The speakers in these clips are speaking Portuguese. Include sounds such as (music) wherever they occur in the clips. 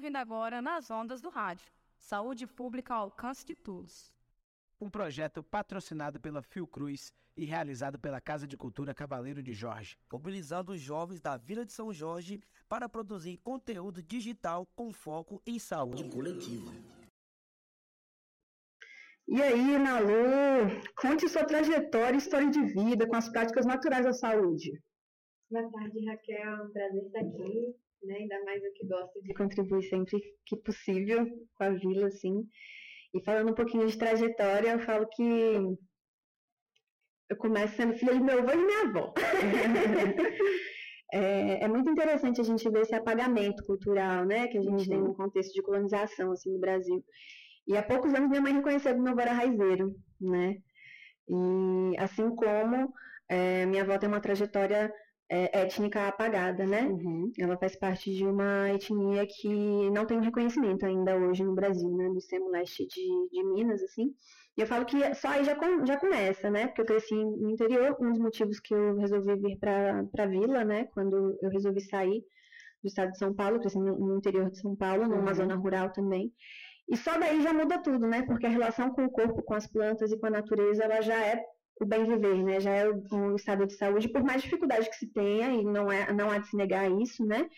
ouvindo agora nas ondas do rádio. Saúde pública ao alcance de todos. Um projeto patrocinado pela Fiocruz e realizado pela Casa de Cultura Cavaleiro de Jorge. mobilizando os jovens da Vila de São Jorge para produzir conteúdo digital com foco em saúde coletiva. E aí, Nalu, conte sua trajetória e história de vida com as práticas naturais da saúde. Boa tarde, Raquel. Prazer estar aqui, né? Ainda mais eu que gosto de contribuir sempre que possível com a vila, assim. E falando um pouquinho de trajetória, eu falo que eu começo sendo filha de meu avô e minha avó. (laughs) é, é, muito interessante a gente ver esse apagamento cultural, né? Que a gente uhum. tem no contexto de colonização, assim, no Brasil. E há poucos anos minha mãe reconheceu que meu avô era raizeiro, né? E assim como é, minha avó tem uma trajetória é, étnica apagada, né? Uhum. Ela faz parte de uma etnia que não tem reconhecimento ainda hoje no Brasil, né? Do extremo leste de, de Minas, assim. E eu falo que só aí já, com, já começa, né? Porque eu cresci no interior, um dos motivos que eu resolvi vir para a vila, né? Quando eu resolvi sair do estado de São Paulo, cresci no, no interior de São Paulo, numa uhum. zona rural também. E só daí já muda tudo, né? Porque a relação com o corpo, com as plantas e com a natureza, ela já é o bem viver, né? Já é o, o estado de saúde, por mais dificuldade que se tenha, e não, é, não há de se negar isso, né?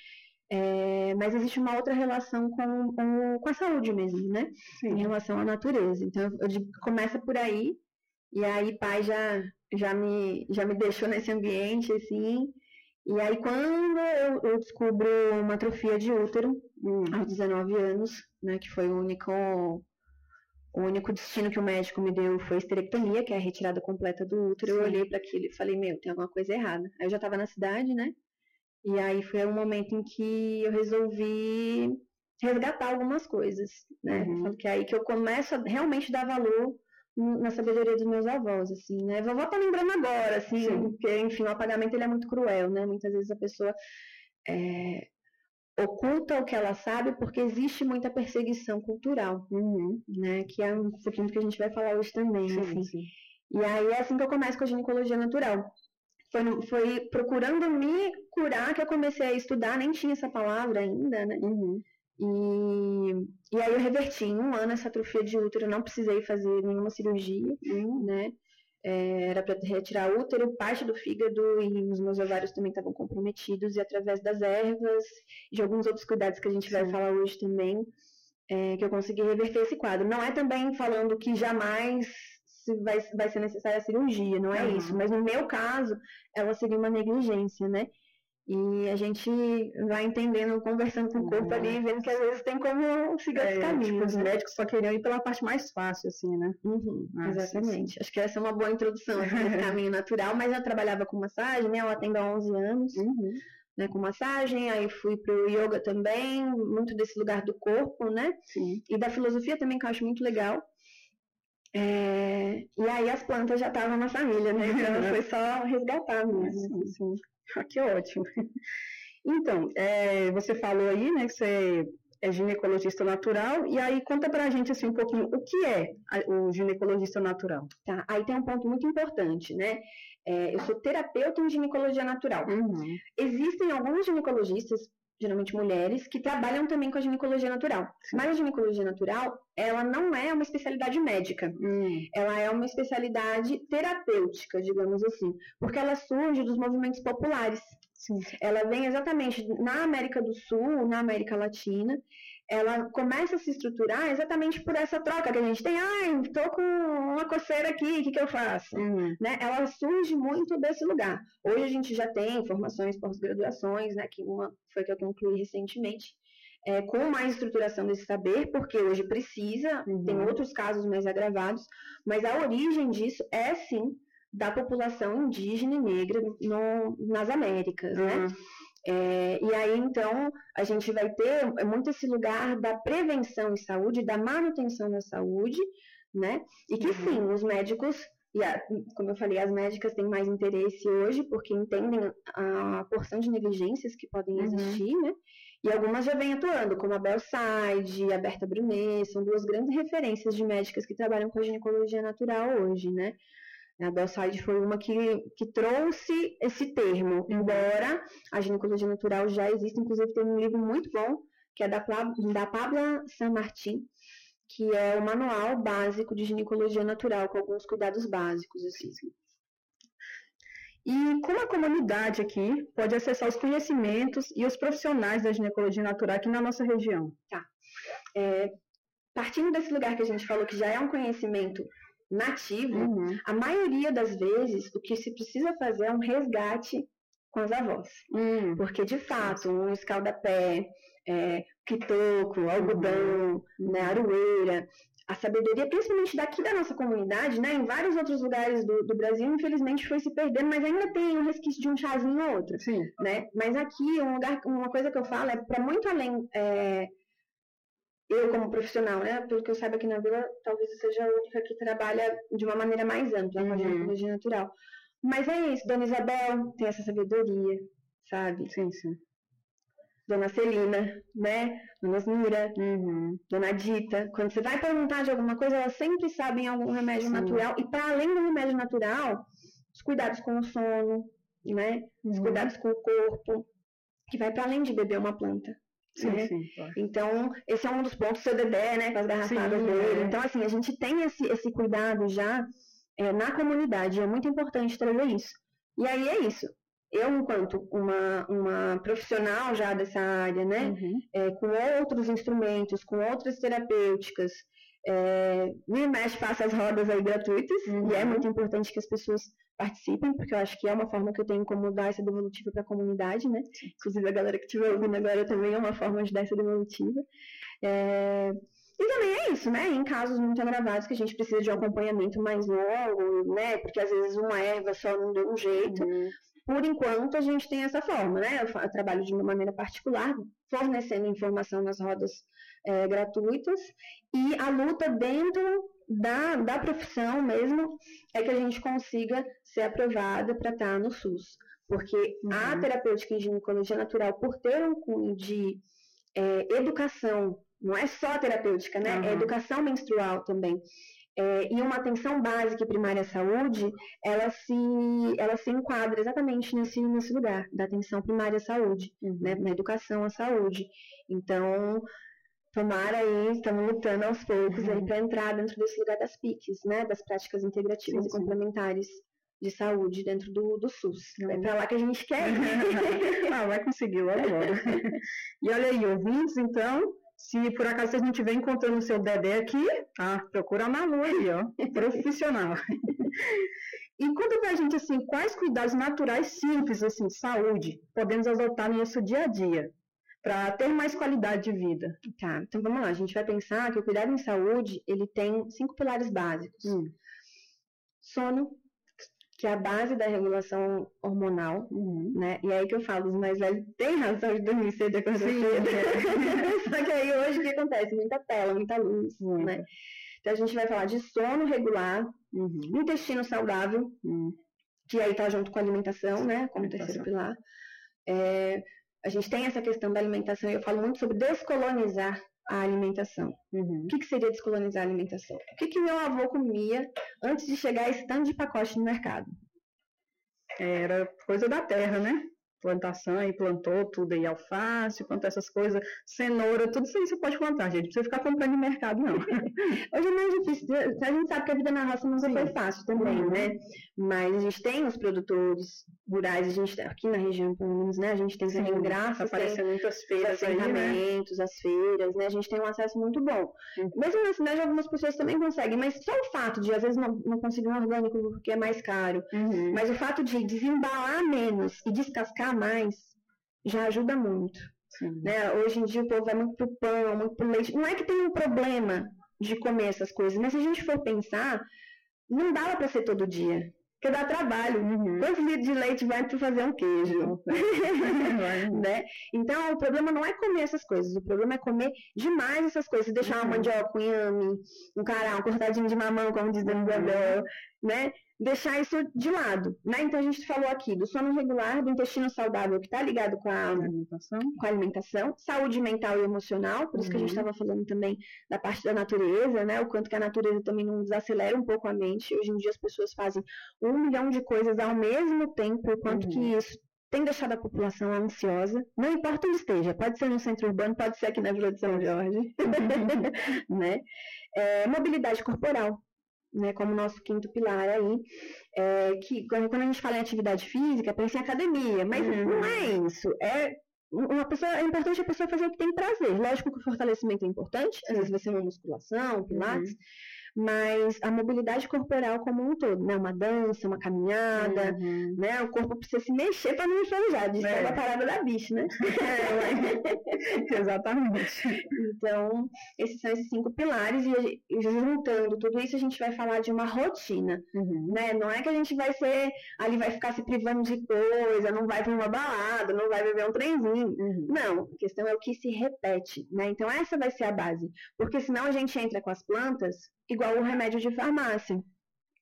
É, mas existe uma outra relação com, com, com a saúde mesmo, né? Sim. Em relação à natureza. Então, eu que começa por aí, e aí pai já, já, me, já me deixou nesse ambiente, assim. E aí, quando eu, eu descubro uma atrofia de útero, hum. aos 19 anos, né, que foi o único, o único destino que o médico me deu foi esterectomia, que é a retirada completa do útero. Sim. Eu olhei para aquilo e falei, meu, tem alguma coisa errada. Aí eu já estava na cidade, né? E aí foi um momento em que eu resolvi resgatar algumas coisas, né? Uhum. Que é aí que eu começo a realmente dar valor na sabedoria dos meus avós, assim, né? Vovó tá lembrando agora, assim, Sim. porque, enfim, o apagamento ele é muito cruel, né? Muitas vezes a pessoa é, oculta o que ela sabe porque existe muita perseguição cultural, uhum, né? Que é um do que a gente vai falar hoje também, sim, assim. Sim. E aí é assim que eu começo com a ginecologia natural. Foi, foi procurando me curar que eu comecei a estudar, nem tinha essa palavra ainda, né? Uhum. E, e aí eu reverti em um ano essa atrofia de útero, não precisei fazer nenhuma cirurgia, uhum. né? É, era para retirar útero, parte do fígado e os meus ovários também estavam comprometidos, e através das ervas e de alguns outros cuidados que a gente vai falar hoje também, é, que eu consegui reverter esse quadro. Não é também falando que jamais vai, vai ser necessária a cirurgia, não é uhum. isso, mas no meu caso, ela seria uma negligência, né? E a gente vai entendendo, conversando com o corpo uhum. ali, vendo que às vezes tem como seguir é, caminhos. Tipo, os né? médicos só queriam ir pela parte mais fácil, assim, né? Uhum, ah, exatamente. Sim, sim. Acho que essa é uma boa introdução, esse (laughs) caminho natural, mas eu trabalhava com massagem, né? Eu atendo há 11 anos. Uhum. Né, com massagem, aí fui pro yoga também, muito desse lugar do corpo, né? Sim. E da filosofia também, que eu acho muito legal. É... E aí as plantas já estavam na família, né? Então (laughs) foi só resgatar mesmo. Sim, sim. (laughs) Ah, que ótimo. Então, é, você falou aí, né, que você é ginecologista natural, e aí conta pra gente assim um pouquinho o que é o ginecologista natural. Tá, aí tem um ponto muito importante, né? É, eu sou terapeuta em ginecologia natural. Uhum. Existem alguns ginecologistas, geralmente mulheres, que trabalham também com a ginecologia natural. Mas a ginecologia natural, ela não é uma especialidade médica. Hum. Ela é uma especialidade terapêutica, digamos assim, porque ela surge dos movimentos populares. Sim. Ela vem exatamente na América do Sul, na América Latina. Ela começa a se estruturar exatamente por essa troca que a gente tem. Ai, tô com uma coceira aqui, o que, que eu faço? Uhum. Né? Ela surge muito desse lugar. Hoje a gente já tem formações, pós-graduações, né? Que uma foi que eu concluí recentemente. É, com mais estruturação desse saber, porque hoje precisa, uhum. tem outros casos mais agravados, mas a origem disso é sim da população indígena e negra no, nas Américas, né? uhum. né? É, e aí, então, a gente vai ter muito esse lugar da prevenção em saúde, da manutenção da saúde, né? E que uhum. sim, os médicos, e a, como eu falei, as médicas têm mais interesse hoje, porque entendem a porção de negligências que podem uhum. existir, né? E algumas já vêm atuando, como a Bel Said, a Berta Brunet, são duas grandes referências de médicas que trabalham com a ginecologia natural hoje, né? A Belside foi uma que, que trouxe esse termo, embora a ginecologia natural já exista, inclusive tem um livro muito bom que é da, da Pabla San Martin, que é o manual básico de ginecologia natural, com alguns cuidados básicos, assim. E como a comunidade aqui pode acessar os conhecimentos e os profissionais da ginecologia natural aqui na nossa região? Tá. É, partindo desse lugar que a gente falou que já é um conhecimento nativo, uhum. a maioria das vezes o que se precisa fazer é um resgate com as avós. Uhum. Porque, de fato, um escaldapé, é, quitoco, algodão, uhum. né, aroeira, a sabedoria, principalmente daqui da nossa comunidade, né, em vários outros lugares do, do, Brasil, infelizmente foi se perdendo, mas ainda tem um resquício de um chazinho ou outro, Sim. né? Mas aqui, um lugar, uma coisa que eu falo é para muito além, é, eu como profissional, né, pelo que eu saiba aqui na Vila, talvez eu seja a única que trabalha de uma maneira mais ampla uhum. com a ginecologia natural. Mas é isso, Dona Isabel tem essa sabedoria, sabe? Sim, sim. Dona Celina, né? Dona Zura, uhum. Dona Dita. Quando você vai perguntar de alguma coisa, elas sempre sabem algum remédio Sim. natural. E para além do remédio natural, os cuidados com o sono, né? Os uhum. cuidados com o corpo, que vai para além de beber uma planta. Sim, né? sim, claro. Então, esse é um dos pontos do CDD, né? Com as garrafadas sim, dele. É. Então, assim, a gente tem esse, esse cuidado já é, na comunidade. É muito importante trazer isso. E aí é isso eu, enquanto uma, uma profissional já dessa área, né, uhum. é, com outros instrumentos, com outras terapêuticas, é, me mexe passa as rodas aí gratuitas, uhum. e é muito importante que as pessoas participem, porque eu acho que é uma forma que eu tenho como dar essa devolutiva para a comunidade, né? Inclusive a galera que estiver ouvindo agora também é uma forma de dar essa devolutiva. É... E também é isso, né? Em casos muito agravados que a gente precisa de um acompanhamento mais longo, né? Porque às vezes uma erva só não deu um jeito. Uhum por enquanto, a gente tem essa forma, né? Eu, trabalho de uma maneira particular, fornecendo informação nas rodas é, gratuitas, e a luta dentro da, da profissão mesmo é que a gente consiga ser aprovada para estar no SUS. Porque uhum. a terapêutica em ginecologia natural, por ter um cunho de é, educação, não é só terapêutica, né? Uhum. É educação menstrual também. É, e uma atenção básica e primária à saúde, ela se, ela se enquadra exatamente nesse, nesse lugar, da atenção primária à saúde, uhum. né, na educação à saúde. Então, tomara aí, estamos lutando aos poucos uhum. para entrar dentro desse lugar das PICs, né, das práticas integrativas sim, sim. e complementares de saúde dentro do, do SUS. Uhum. É para lá que a gente quer (laughs) ah, vai conseguir logo agora. e olha aí, ouvintes, então, se por acaso vocês não estiverem encontrando o seu Dedé aqui, ah, procura a Malu aí, ó, profissional. e conta pra gente, assim, quais cuidados naturais simples, assim, saúde, podemos adotar no nosso dia a dia para ter mais qualidade de vida? Tá, então vamos lá, a gente vai pensar que o cuidado em saúde, ele tem cinco pilares básicos. Hum. Sono, que é a base da regulação hormonal, uhum. né? E aí que eu falo, os mais velhos têm razão de dormir cedo e acordar cedo. É. (laughs) Só que aí hoje o que acontece? Muita tela, muita luz, uhum. né? Então a gente vai falar de sono regular, uhum. intestino saudável, uhum. que aí tá junto com a alimentação, né? Como terceiro pilar. É, a gente tem essa questão da alimentação e eu falo muito sobre descolonizar a alimentação. Uhum. O que, que, seria descolonizar a alimentação? O que, que meu avô comia antes de chegar esse tanto de pacote no mercado? Era coisa da terra, né? Plantação aí, plantou tudo aí, alface, plantou essas coisas, cenoura, tudo isso aí você pode plantar, gente. Não precisa ficar comprando no mercado, não. (laughs) Hoje é mais difícil. A gente sabe que a vida na roça nunca foi fácil também, uhum. né? Mas a gente tem os produtores rurais, a gente aqui na região, pelo menos, né? A gente tem graças tá aparecendo muitas feiras aí, né? as feiras, né? A gente tem um acesso muito bom. Uhum. Mesmo na cidade, algumas pessoas também conseguem, mas só o fato de, às vezes, não, não conseguir um orgânico porque é mais caro, uhum. mas o fato de desembalar menos e descascar mais já ajuda muito. Né? Hoje em dia o povo vai muito pro pão, muito pro leite. Não é que tem um problema de comer essas coisas, mas se a gente for pensar, não dá para ser todo dia. Porque dá trabalho. Uhum. Quantos litros de leite vai para fazer um queijo? (laughs) né? Então, o problema não é comer essas coisas. O problema é comer demais essas coisas. Deixar uma uhum. mandioca, um inhame, um cará, um cortadinho de mamão, como diz Dani Isabel, né? Deixar isso de lado, né? Então a gente falou aqui do sono regular, do intestino saudável que está ligado com a alimentação. com a alimentação, saúde mental e emocional, por isso que a gente estava uhum. falando também da parte da natureza, né? O quanto que a natureza também não desacelera um pouco a mente. Hoje em dia as pessoas fazem um milhão de coisas ao mesmo tempo, o quanto uhum. que isso tem deixado a população ansiosa, não importa onde esteja, pode ser no centro urbano, pode ser aqui na Vila de São Jorge, (laughs) né? É, mobilidade corporal, né, como nosso quinto pilar aí, é, que quando a gente fala em atividade física, pensa em academia, mas uhum. não é isso, é uma pessoa, é importante a pessoa fazer o que tem prazer. Lógico que o fortalecimento é importante, às vezes vai ser uma musculação, pilates, uhum mas a mobilidade corporal como um todo, né? Uma dança, uma caminhada, uhum. né? O corpo precisa se mexer para não enferrujar, diz é. a parada da bicha, né? É, (laughs) exatamente. Então, esses são esses cinco pilares e juntando tudo isso a gente vai falar de uma rotina, uhum. né? Não é que a gente vai ser, ali vai ficar se privando de coisa, não vai para uma balada, não vai beber um trenzinho. Uhum. Não, a questão é o que se repete, né? Então essa vai ser a base, porque senão a gente entra com as plantas igual o remédio de farmácia,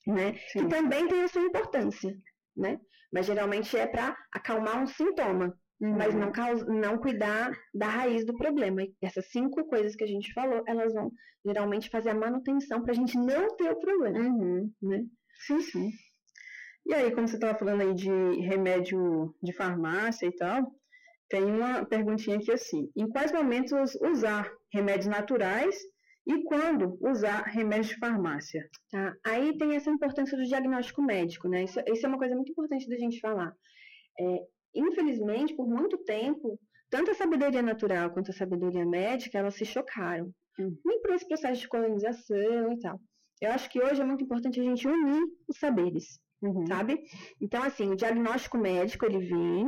né? Sim. Que também tem a sua importância, né? Mas geralmente é para acalmar um sintoma, uhum. mas não, não cuidar da raiz do problema. E essas cinco coisas que a gente falou, elas vão geralmente fazer a manutenção para a gente não ter o problema, uhum. né? Sim, sim. E aí, como você estava falando aí de remédio de farmácia e tal, tem uma perguntinha aqui assim: em quais momentos usar remédios naturais e quando usar remédios de farmácia? Tá. Aí tem essa importância do diagnóstico médico, né? Isso, isso é uma coisa muito importante da gente falar. É, infelizmente, por muito tempo, tanto a sabedoria natural quanto a sabedoria médica, elas se chocaram. Hum. Nem por esse processo de colonização e tal. Eu acho que hoje é muito importante a gente unir os saberes, uhum. sabe? Então, assim, o diagnóstico médico, ele vem.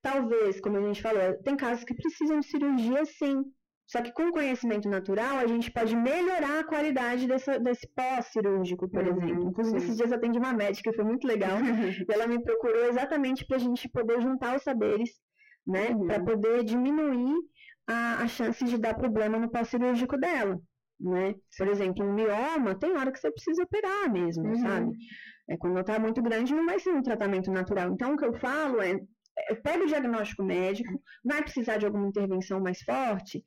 Talvez, como a gente falou, tem casos que precisam de cirurgia, sim. Só que com conhecimento natural, a gente pode melhorar a qualidade dessa, desse pós-cirúrgico, por uhum, exemplo. Inclusive, esses dias eu atendi uma médica, foi muito legal. e (laughs) ela me procurou exatamente para a gente poder juntar os saberes, né? Uhum. Para poder diminuir a, a chance de dar problema no pós-cirúrgico dela. Né? Por exemplo, um mioma, tem hora que você precisa operar mesmo, uhum. sabe? É, quando está muito grande, não vai ser um tratamento natural. Então, o que eu falo é pega o diagnóstico médico, vai precisar de alguma intervenção mais forte,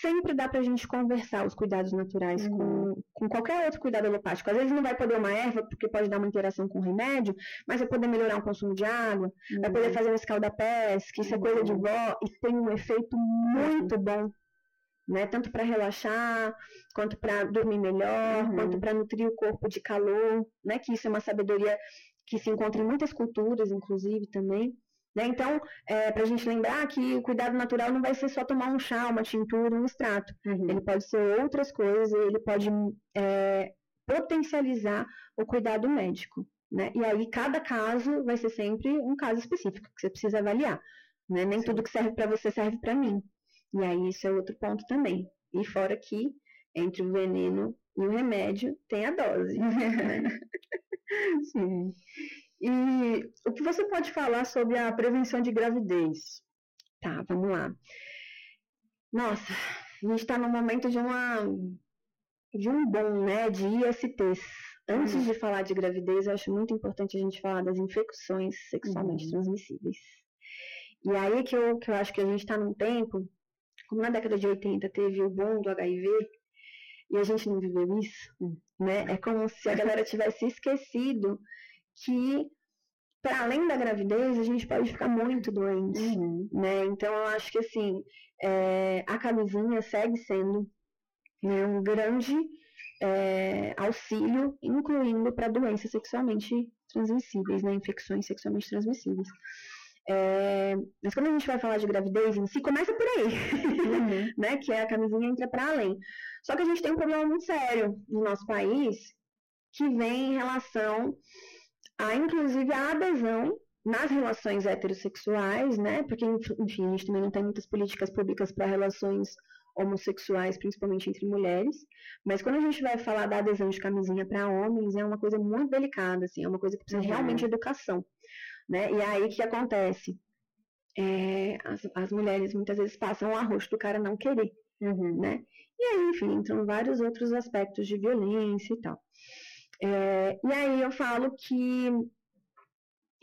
sempre dá para a gente conversar os cuidados naturais uhum. com, com qualquer outro cuidado alopático. Às vezes não vai poder uma erva, porque pode dar uma interação com o remédio, mas vai poder melhorar o consumo de água, uhum. vai poder uhum. fazer um escaldapés, que isso é coisa de uhum. vó, e tem um efeito muito bom. Né? Tanto para relaxar, quanto para dormir melhor, uhum. quanto para nutrir o corpo de calor, né? Que isso é uma sabedoria que se encontra em muitas culturas, inclusive, também. Né? Então, é, para a gente lembrar que o cuidado natural não vai ser só tomar um chá, uma tintura, um extrato. Uhum. Ele pode ser outras coisas, ele pode é, potencializar o cuidado médico. Né? E aí, cada caso vai ser sempre um caso específico que você precisa avaliar. Né? Nem Sim. tudo que serve para você serve para mim. E aí, isso é outro ponto também. E fora que, entre o veneno e o remédio, tem a dose. Né? (laughs) Sim. E o que você pode falar sobre a prevenção de gravidez? Tá, vamos lá. Nossa, a gente está no momento de uma de um bom, né, de ISTs. Antes uhum. de falar de gravidez, eu acho muito importante a gente falar das infecções sexualmente uhum. transmissíveis. E aí que eu, que eu acho que a gente está num tempo, como na década de 80 teve o boom do HIV, e a gente não viveu isso, né? É como se a galera tivesse esquecido que para além da gravidez a gente pode ficar muito doente, uhum. né? Então eu acho que assim é, a camisinha segue sendo né, um grande é, auxílio, incluindo para doenças sexualmente transmissíveis, né? Infecções sexualmente transmissíveis. É, mas quando a gente vai falar de gravidez em si, começa por aí, uhum. (laughs) né? Que é a camisinha entra para além. Só que a gente tem um problema muito sério no nosso país que vem em relação há inclusive a adesão nas relações heterossexuais, né? Porque, enfim, a gente também não tem muitas políticas públicas para relações homossexuais, principalmente entre mulheres. Mas quando a gente vai falar da adesão de camisinha para homens, é uma coisa muito delicada, assim, é uma coisa que precisa uhum. realmente de educação, né? E aí o que acontece? É, as, as, mulheres muitas vezes passam o arroz do cara não querer, uhum. né? E aí, enfim, entram vários outros aspectos de violência e tal. É, e aí eu falo que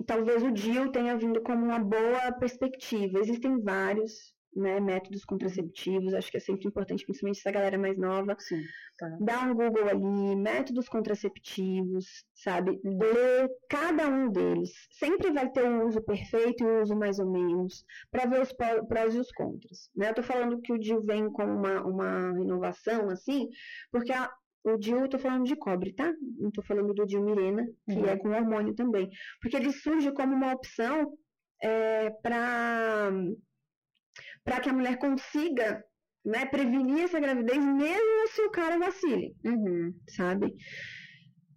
talvez o DIL tenha vindo como uma boa perspectiva. Existem vários, né, métodos contraceptivos, acho que é sempre importante, principalmente essa galera mais nova. Sim, tá. Dá um Google ali, métodos contraceptivos, sabe? Lê cada um deles. Sempre vai ter um uso perfeito e um uso mais ou menos, para ver os pró- prós e os contras. Né? Eu tô falando que o DIU vem com uma, uma renovação, assim, porque a- o DIU, eu tô falando de cobre, tá? Não tô falando do DIU Mirena, que Uhum. é com hormônio também. Porque ele surge como uma opção é, para para que a mulher consiga né, prevenir essa gravidez, mesmo se o cara vacile, Uhum. sabe?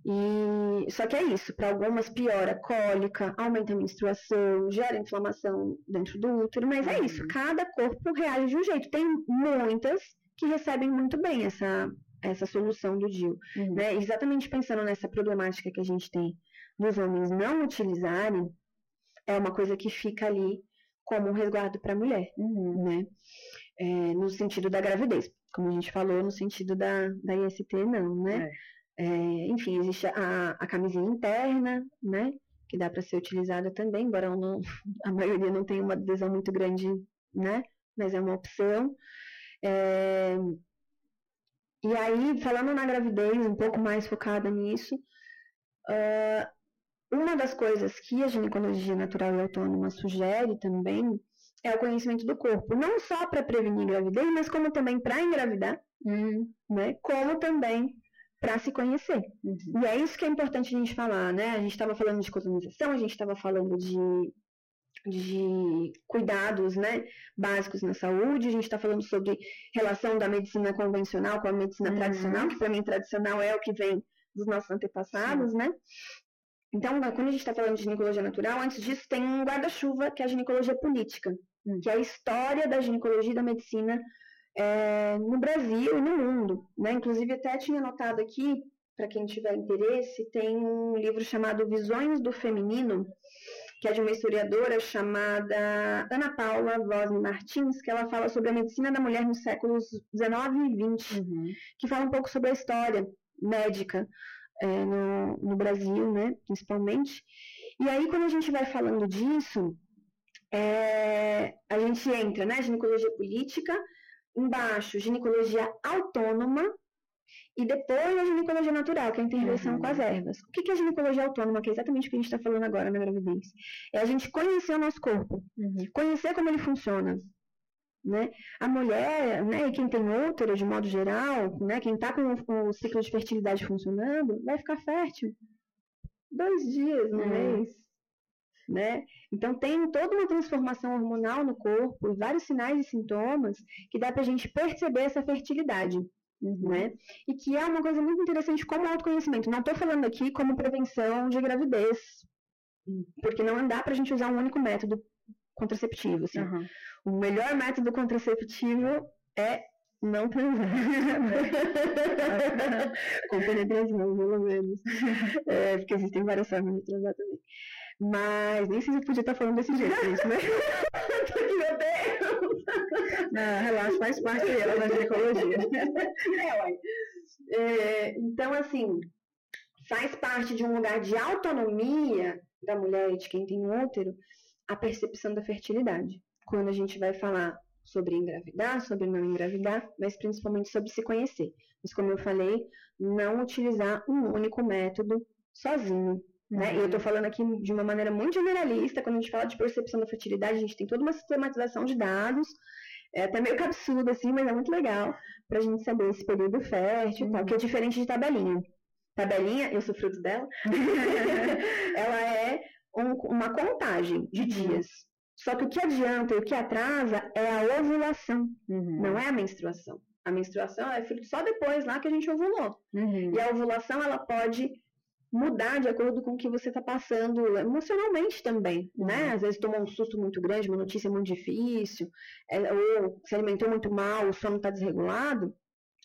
E só que é isso, para algumas piora a cólica, aumenta a menstruação, gera inflamação dentro do útero, mas é isso, Uhum. cada corpo reage de um jeito. Tem muitas que recebem muito bem essa essa solução do DIU, Uhum. né? Exatamente pensando nessa problemática que a gente tem dos homens não utilizarem, é uma coisa que fica ali como um resguardo para a mulher Uhum. né? É, no sentido da gravidez, como a gente falou, no sentido da, da IST não, né? É, enfim, existe a, a camisinha interna, né? Que dá para ser utilizada também, embora não, (laughs) a maioria não tenha uma adesão muito grande, né? Mas é uma opção. É, e aí, falando na gravidez, um pouco mais focada nisso, ah, uma das coisas que a ginecologia natural e autônoma sugere também é o conhecimento do corpo, não só para prevenir gravidez, mas como também para engravidar, Uhum. né? Como também para se conhecer. Uhum. E é isso que é importante a gente falar, né? A gente estava falando de colonização, a gente estava falando de, de cuidados, né? Básicos na saúde, a gente está falando sobre relação da medicina convencional com a medicina Uhum. tradicional, que para mim tradicional é o que vem dos nossos antepassados, né? Então, quando a gente está falando de ginecologia natural, antes disso tem um guarda-chuva que é a ginecologia política, Hum. que é a história da ginecologia e da medicina é, no Brasil e no mundo. Né? Inclusive, até tinha anotado aqui, para quem tiver interesse, tem um livro chamado Visões do Feminino, que é de uma historiadora chamada Ana Paula Vosne Martins, que ela fala sobre a medicina da mulher nos séculos 19 e 20 Uhum. que fala um pouco sobre a história médica é, no, no Brasil, né, principalmente. E aí, quando a gente vai falando disso, é, a gente entra, né, ginecologia política, embaixo, ginecologia autônoma, e depois a ginecologia natural, que é a intervenção Uhum. com as ervas. O que é a ginecologia autônoma, que é exatamente o que a gente está falando agora na gravidez? É a gente conhecer o nosso corpo, Uhum. conhecer como ele funciona. Né? A mulher, né, e quem tem útero de modo geral, né, quem está com o, com o ciclo de fertilidade funcionando, vai ficar fértil dois dias no Hum. mês. Né? Então tem toda uma transformação hormonal no corpo, vários sinais e sintomas que dá pra gente perceber essa fertilidade. Uhum. Né? E que é uma coisa muito interessante como autoconhecimento. Não estou falando aqui como prevenção de gravidez, porque não dá pra gente usar um único método contraceptivo. Assim. Aham. O melhor método contraceptivo é não transar. (laughs) Com penetração, pelo menos. É, porque existem várias formas de transar também. Mas nem sei se eu podia estar falando desse jeito, gente, né? Porque, Deus! Ah, relaxa, faz parte dela da ginecologia. É. É, então, assim, faz parte de um lugar de autonomia da mulher e de quem tem útero a percepção da fertilidade. Quando a gente vai falar sobre engravidar, sobre não engravidar, mas principalmente sobre se conhecer. Mas, como eu falei, não utilizar um único método sozinho. Né? E eu estou falando aqui de uma maneira muito generalista, quando a gente fala de percepção da fertilidade, a gente tem toda uma sistematização de dados, é até meio absurdo assim, mas é muito legal para a gente saber esse período fértil e tal, que é diferente de tabelinha. Tabelinha, eu sou fruto dela, (laughs) ela é um- uma contagem de dias. Só que o que adianta e o que atrasa é a ovulação, Uhum. não é a menstruação. A menstruação é fruto só depois lá que a gente ovulou. Uhum. E a ovulação, ela pode mudar de acordo com o que você está passando emocionalmente também, né? Uhum. Às vezes tomou um susto muito grande, uma notícia muito difícil, é, ou se alimentou muito mal, o sono está desregulado.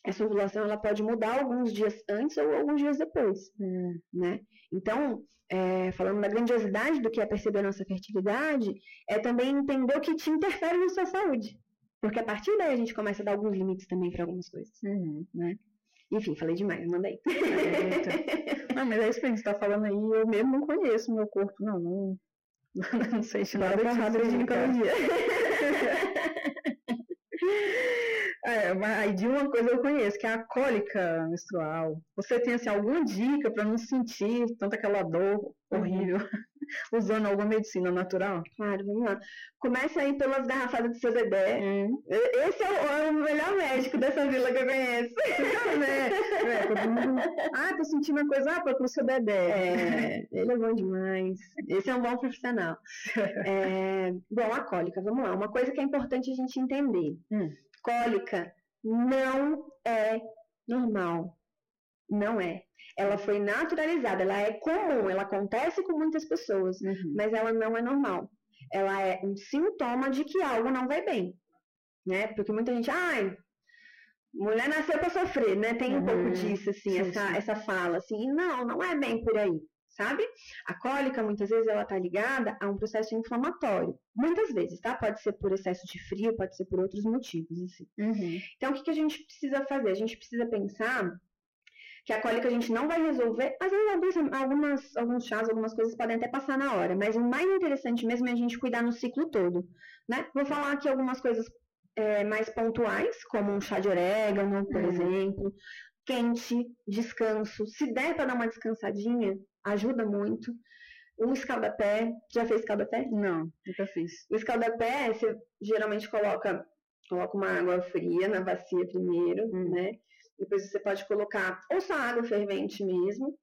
Essa ovulação, ela pode mudar alguns dias antes ou alguns dias depois, Uhum. né? Então, é, falando da grandiosidade do que é perceber a nossa fertilidade, é também entender o que te interfere na sua saúde. Porque a partir daí a gente começa a dar alguns limites também para algumas coisas. Uhum. Enfim, falei demais, manda aí. (laughs) Não, mas é isso que a gente tá falando aí. Eu mesmo não conheço meu corpo, não. Não, (laughs) não sei de nada de ginecologia. (laughs) É, mas de uma coisa eu conheço, que é a cólica menstrual. Você tem assim, alguma dica para não sentir tanta aquela dor horrível usando alguma medicina natural? Claro, vamos lá. Começa aí pelas garrafadas do seu bebê. Hum. Esse é o, é o melhor médico dessa vila que eu conheço. né? É, ah, tô sentindo uma coisa, ah, procura o seu bebê. É, ele é bom demais. Esse é um bom profissional. (laughs) É, bom, a cólica, vamos lá. Uma coisa que é importante a gente entender. Hum. Cólica não é normal. Não é. Ela foi naturalizada, ela é comum, ela acontece com muitas pessoas, Uhum. mas ela não é normal. Ela é um sintoma de que algo não vai bem, né? Porque muita gente, ai, mulher nasceu para sofrer, né? Tem um Uhum. pouco disso, assim, Sim, essa, sim. essa fala, assim, não, não é bem por aí, sabe? A cólica, muitas vezes, ela tá ligada a um processo inflamatório. Muitas vezes, tá? Pode ser por excesso de frio, pode ser por outros motivos, assim. Uhum. Então, o que, que a gente precisa fazer? A gente precisa pensar que a cólica a gente não vai resolver. Às vezes, alguns, algumas, alguns chás, algumas coisas podem até passar na hora, mas o mais interessante mesmo é a gente cuidar no ciclo todo, né? Vou falar aqui algumas coisas é, mais pontuais, como um chá de orégano, por Uhum. exemplo. Quente, descanso. Se der para dar uma descansadinha, ajuda muito. Um escaldapé. Já fez escaldapé? Não, nunca fiz. O escaldapé, você geralmente coloca, coloca uma água fria na bacia primeiro, Hum. né? Depois você pode colocar ou só água fervente mesmo,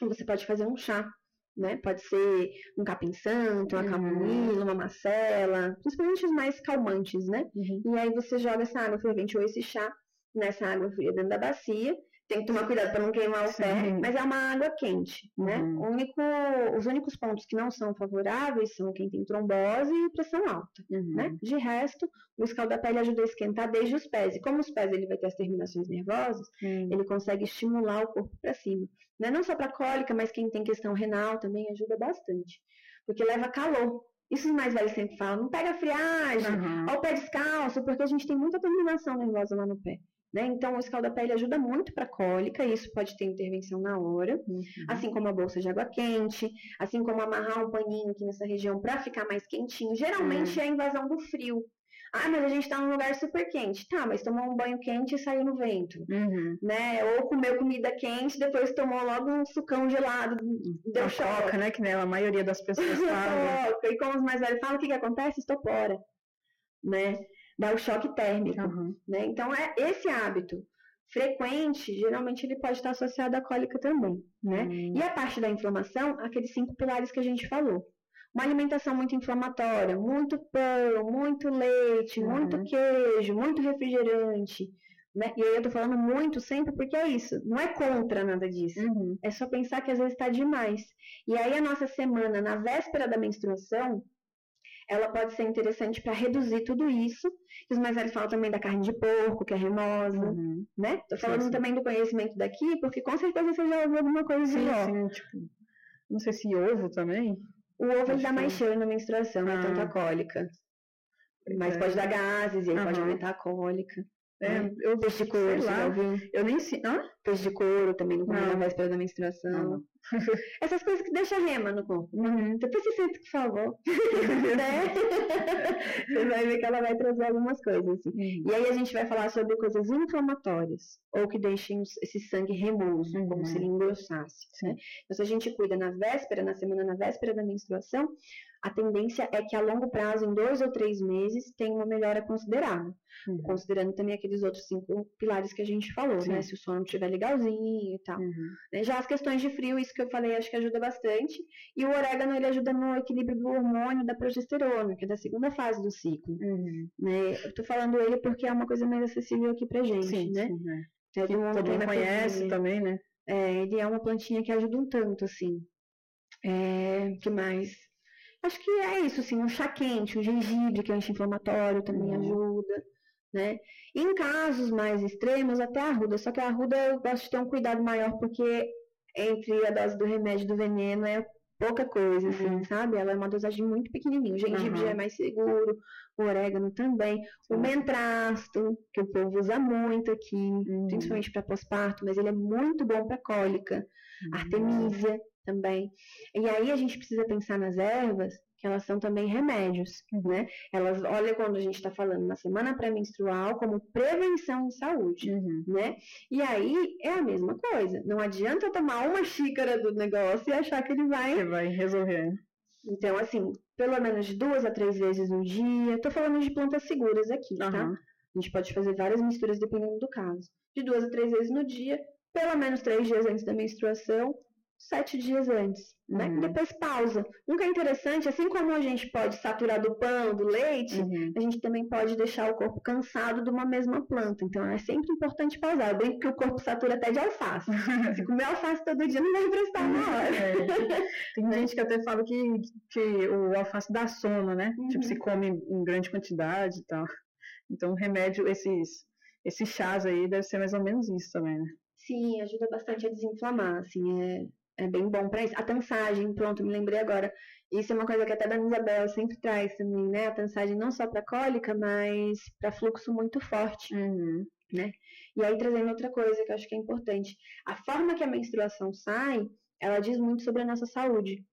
ou você pode fazer um chá, né? Pode ser um capim santo, uma Uhum. camomila, uma macela, principalmente os mais calmantes, né? Uhum. E aí você joga essa água fervente ou esse chá nessa água fria dentro da bacia. Tem que tomar cuidado para não queimar o pé, Sim. mas é uma água quente, né? Uhum. O único, os únicos pontos que não são favoráveis são quem tem trombose e pressão alta, Uhum. né? De resto, o escaldapé ele ajuda a esquentar desde os pés. E como os pés ele vai ter as terminações nervosas, Hum. ele consegue estimular o corpo para cima. Né? Não só para cólica, mas quem tem questão renal também ajuda bastante. Porque leva calor. Isso os mais velhos sempre falam, não pega friagem, Uhum. ao pé descalço, porque a gente tem muita terminação nervosa lá no pé. Né? Então, o escaldapé ele ajuda muito para cólica, e isso pode ter intervenção na hora, Uhum. assim como a bolsa de água quente, assim como amarrar um paninho aqui nessa região para ficar mais quentinho. Geralmente é a invasão do frio. Ah, mas a gente está num lugar super quente. Tá, mas tomou um banho quente e saiu no vento. Uhum. Né? Ou comeu comida quente, depois tomou logo um sucão gelado, deu A choque. coca, né? Que né, a maioria das pessoas (laughs) fala. E como os mais velhos falam, o que, que acontece? Estopora. Né? Dá o choque térmico. Uhum. Né? Então, é esse hábito frequente, geralmente ele pode estar associado à cólica também. Né? Hum. E a parte da inflamação, aqueles cinco pilares que a gente falou. Uma alimentação muito inflamatória, muito pão, muito leite, Uhum. muito queijo, muito refrigerante. Né? E aí eu tô falando muito sempre porque é isso. Não é contra nada disso. Uhum. É só pensar que às vezes está demais. E aí a nossa semana, na véspera da menstruação, ela pode ser interessante para reduzir tudo isso. E os mais velhos falam também da carne de porco, que é remosa, Uhum. né? Tô falando Sim, sim. também do conhecimento daqui, porque com certeza você já ouviu alguma coisa Sim, ó. sim, tipo. Não sei se ovo também. O ovo ele dá mais que- cheiro na menstruação, não é tanto Ah. a cólica. Mas É. pode dar gases e aí pode aumentar a cólica. É, né? eu couro, sei lá. Eu nem sei. Hã? Peixe de couro também não come Não. na véspera da menstruação. (laughs) Essas coisas que deixam rema no corpo. Uhum. Depois você sente, por favor. (laughs) né? (laughs) Você vai ver que ela vai trazer algumas coisas. Assim. Uhum. E aí a gente vai falar sobre coisas inflamatórias, ou que deixem esse sangue remoso, Uhum. como se ele engrossasse. Né? Então, se a gente cuida na véspera, na semana na véspera da menstruação, a tendência é que a longo prazo, em dois ou três meses, tenha uma melhora considerável. Uhum. Considerando também aqueles outros cinco pilares que a gente falou, Sim. né? Se o sono estiver legalzinho e tal. Uhum. né? Já as questões de frio, isso que eu falei, acho que ajuda bastante. E o orégano, ele ajuda no equilíbrio do hormônio da progesterona, que é da segunda fase do ciclo. Uhum. Né? Eu tô falando ele porque é uma coisa mais acessível aqui pra gente, Sim, né? sim, né? Todo Que mundo todo mundo conhece também, né? É, ele é uma plantinha que ajuda um tanto, assim. É, que mais? Acho que é isso, assim, um chá quente, um gengibre, que é anti-inflamatório, também Uhum. ajuda, né? Em casos mais extremos, até a arruda. Só que a arruda eu gosto de ter um cuidado maior, porque entre a dose do remédio do veneno é pouca coisa, assim, Uhum. sabe? Ela é uma dosagem muito pequenininha. O gengibre Aham. já é mais seguro, o orégano também. O Sim. mentrasto, que o povo usa muito aqui, Uhum. principalmente para pós-parto, mas ele é muito bom para cólica. Uhum. Artemisia também. E aí a gente precisa pensar nas ervas que elas são também remédios, né? Elas olham quando a gente está falando na semana pré-menstrual como prevenção de saúde, Uhum. né? E aí é a mesma coisa. Não adianta eu tomar uma xícara do negócio e achar que ele vai Você vai resolver. então, assim, pelo menos de duas a três vezes no dia. Tô falando de plantas seguras aqui, tá? Aham. A gente pode fazer várias misturas dependendo do caso. De duas a três vezes no dia, pelo menos três dias antes da menstruação, sete dias antes, né? Uhum. Depois pausa. Que é interessante, assim como a gente pode saturar do pão, do leite, Uhum. a gente também pode deixar o corpo cansado de uma mesma planta. Então é sempre importante pausar. Eu brinco que o corpo satura até de alface. (laughs) Se comer alface todo dia não vai prestar na hora. É. Tem gente que até fala que, que o alface dá sono, né? Uhum. Tipo, se come em grande quantidade e tal. Então, o remédio, esses, esses chás aí, deve ser mais ou menos isso também, né? Sim, ajuda bastante a desinflamar, assim, é, é bem bom para isso. A tansagem, pronto, me lembrei agora. Isso é uma coisa que até a Dona Isabel sempre traz também, né? A tansagem não só para cólica, mas para fluxo muito forte. Uhum. E aí trazendo outra coisa que eu acho que é importante. A forma que a menstruação sai, ela diz muito sobre a nossa saúde.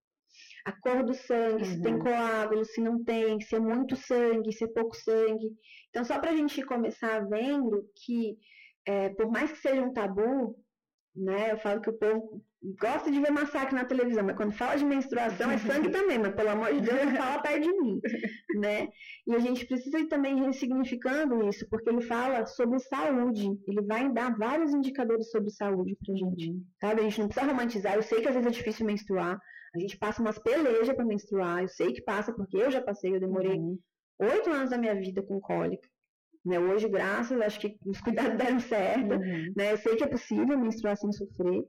A cor do sangue, se tem Uhum. coágulo, se não tem, se é muito sangue, se é pouco sangue. Então, só para a gente começar vendo que, é, por mais que seja um tabu, né, eu falo que o povo gosta de ver massacre na televisão, mas quando fala de menstruação é sangue também, mas pelo amor de Deus, não fala perto de mim, (laughs) né? E a gente precisa ir também ressignificando isso, porque ele fala sobre saúde, ele vai dar vários indicadores sobre saúde pra gente, sabe? A gente não precisa romantizar, eu sei que às vezes é difícil menstruar, a gente passa umas pelejas pra menstruar, eu sei que passa porque eu já passei, eu demorei Uhum. oito anos da minha vida com cólica, né? Hoje, graças, acho que os cuidados (laughs) deram certo, Uhum. né? Eu sei que é possível menstruar sem sofrer,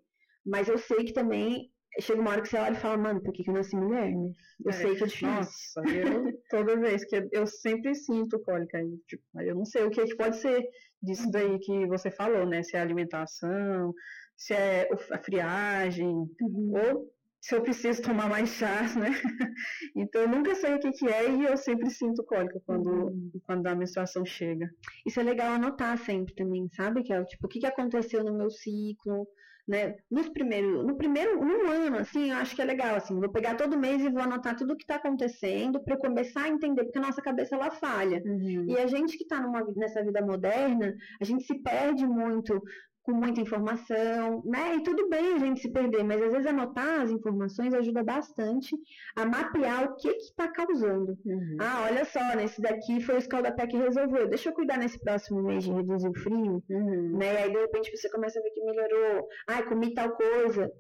mas eu sei que também chega uma hora que você olha e fala, mano, por que, que eu nasci mulher, né? Eu É, sei que é difícil. Nossa, eu (laughs) toda vez que eu sempre sinto cólica, aí, tipo, eu não sei o que, que pode ser disso daí que você falou, né? Se é alimentação, se é a friagem, Uhum. ou se eu preciso tomar mais chás, né? (laughs) Então eu nunca sei o que, que é e eu sempre sinto cólica quando, Uhum. quando a menstruação chega. Isso é legal anotar sempre também, sabe? Que é o tipo, o que, que aconteceu no meu ciclo, né? Nos primeiros, no primeiro, num ano, assim, eu acho que é legal, assim, vou pegar todo mês e vou anotar tudo o que tá acontecendo para eu começar a entender, porque a nossa cabeça ela falha. E a gente que está nessa vida moderna, a gente se perde muito com muita informação, né? E tudo bem a gente se perder, mas às vezes anotar as informações ajuda bastante a mapear o que está causando. Uhum. Ah, olha só, nesse daqui foi o Scaldapé que resolveu. Deixa eu cuidar nesse próximo mês de reduzir o frio, Uhum. né? E aí de repente você começa a ver que melhorou. Ah, comi tal coisa.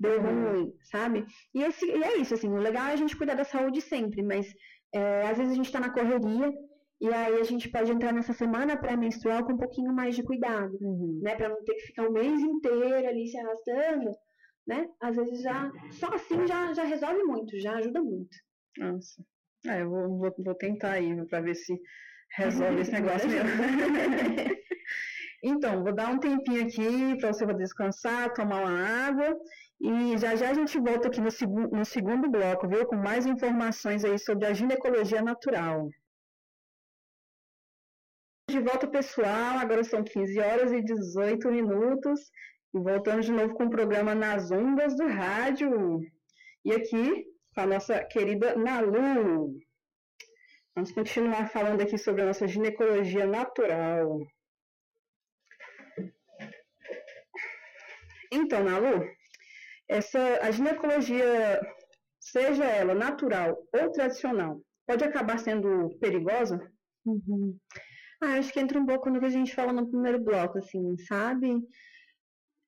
Deu Uhum. ruim, sabe? E, esse, e é isso, assim, o legal é a gente cuidar da saúde sempre, mas é, às vezes a gente tá na correria e aí a gente pode entrar nessa semana pré-menstrual com um pouquinho mais de cuidado, Uhum. né? Pra não ter que ficar o mês inteiro ali se arrastando, né? Às vezes já, só assim já, já resolve muito, já ajuda muito. Nossa. É, eu vou, vou, vou tentar aí pra ver se resolve esse (laughs) negócio mesmo. (laughs) então, vou dar um tempinho aqui para você descansar, tomar uma água. E já já a gente volta aqui no, segu no segundo bloco, viu? Com mais informações aí sobre a ginecologia natural. De volta, pessoal. Agora são 15 horas e 18 minutos. E voltamos de novo com o programa Nas Ondas do Rádio. E aqui com a nossa querida Nalu. Vamos continuar falando aqui sobre a nossa ginecologia natural. Então, Nalu, essa, a ginecologia, seja ela natural ou tradicional, pode acabar sendo perigosa? Uhum. Ah, acho que entra um pouco no que a gente falou no primeiro bloco, assim, sabe?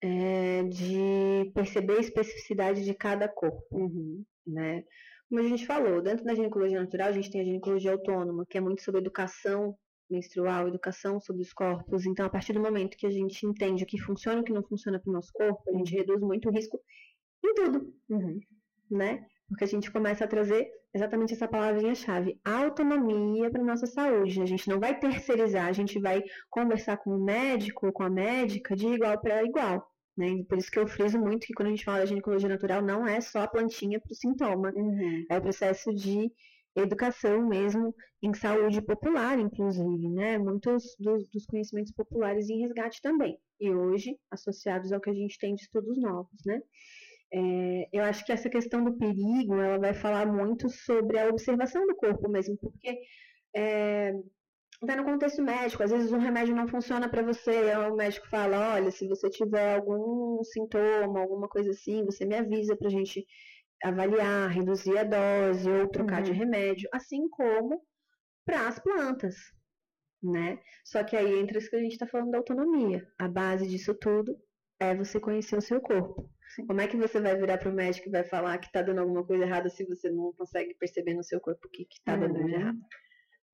É, de perceber a especificidade de cada corpo, Uhum. né? Como a gente falou, dentro da ginecologia natural, a gente tem a ginecologia autônoma, que é muito sobre educação menstrual, educação sobre os corpos. Então, a partir do momento que a gente entende o que funciona e o que não funciona para o nosso corpo, a gente reduz muito o risco em tudo, Uhum. né? Porque a gente começa a trazer exatamente essa palavrinha-chave, autonomia para nossa saúde. A gente não vai terceirizar, a gente vai conversar com o médico ou com a médica de igual para igual. Né? Por isso que eu friso muito que quando a gente fala da ginecologia natural, não é só a plantinha para o sintoma. Uhum. É o processo de educação mesmo em saúde popular, inclusive, né? Muitos dos, dos conhecimentos populares em resgate também. E hoje, associados ao que a gente tem de estudos novos, né? É, eu acho que essa questão do perigo, ela vai falar muito sobre a observação do corpo mesmo, porque é, tá no contexto médico, às vezes um remédio não funciona para você, o médico fala, olha, se você tiver algum sintoma, alguma coisa assim, você me avisa pra gente avaliar, reduzir a dose ou trocar uhum. de remédio, assim como para as plantas, né? Só que aí entra isso que a gente está falando da autonomia. A base disso tudo é você conhecer o seu corpo. Como é que você vai virar para o médico e vai falar que está dando alguma coisa errada se você não consegue perceber no seu corpo o que está uhum. dando de uhum. errado,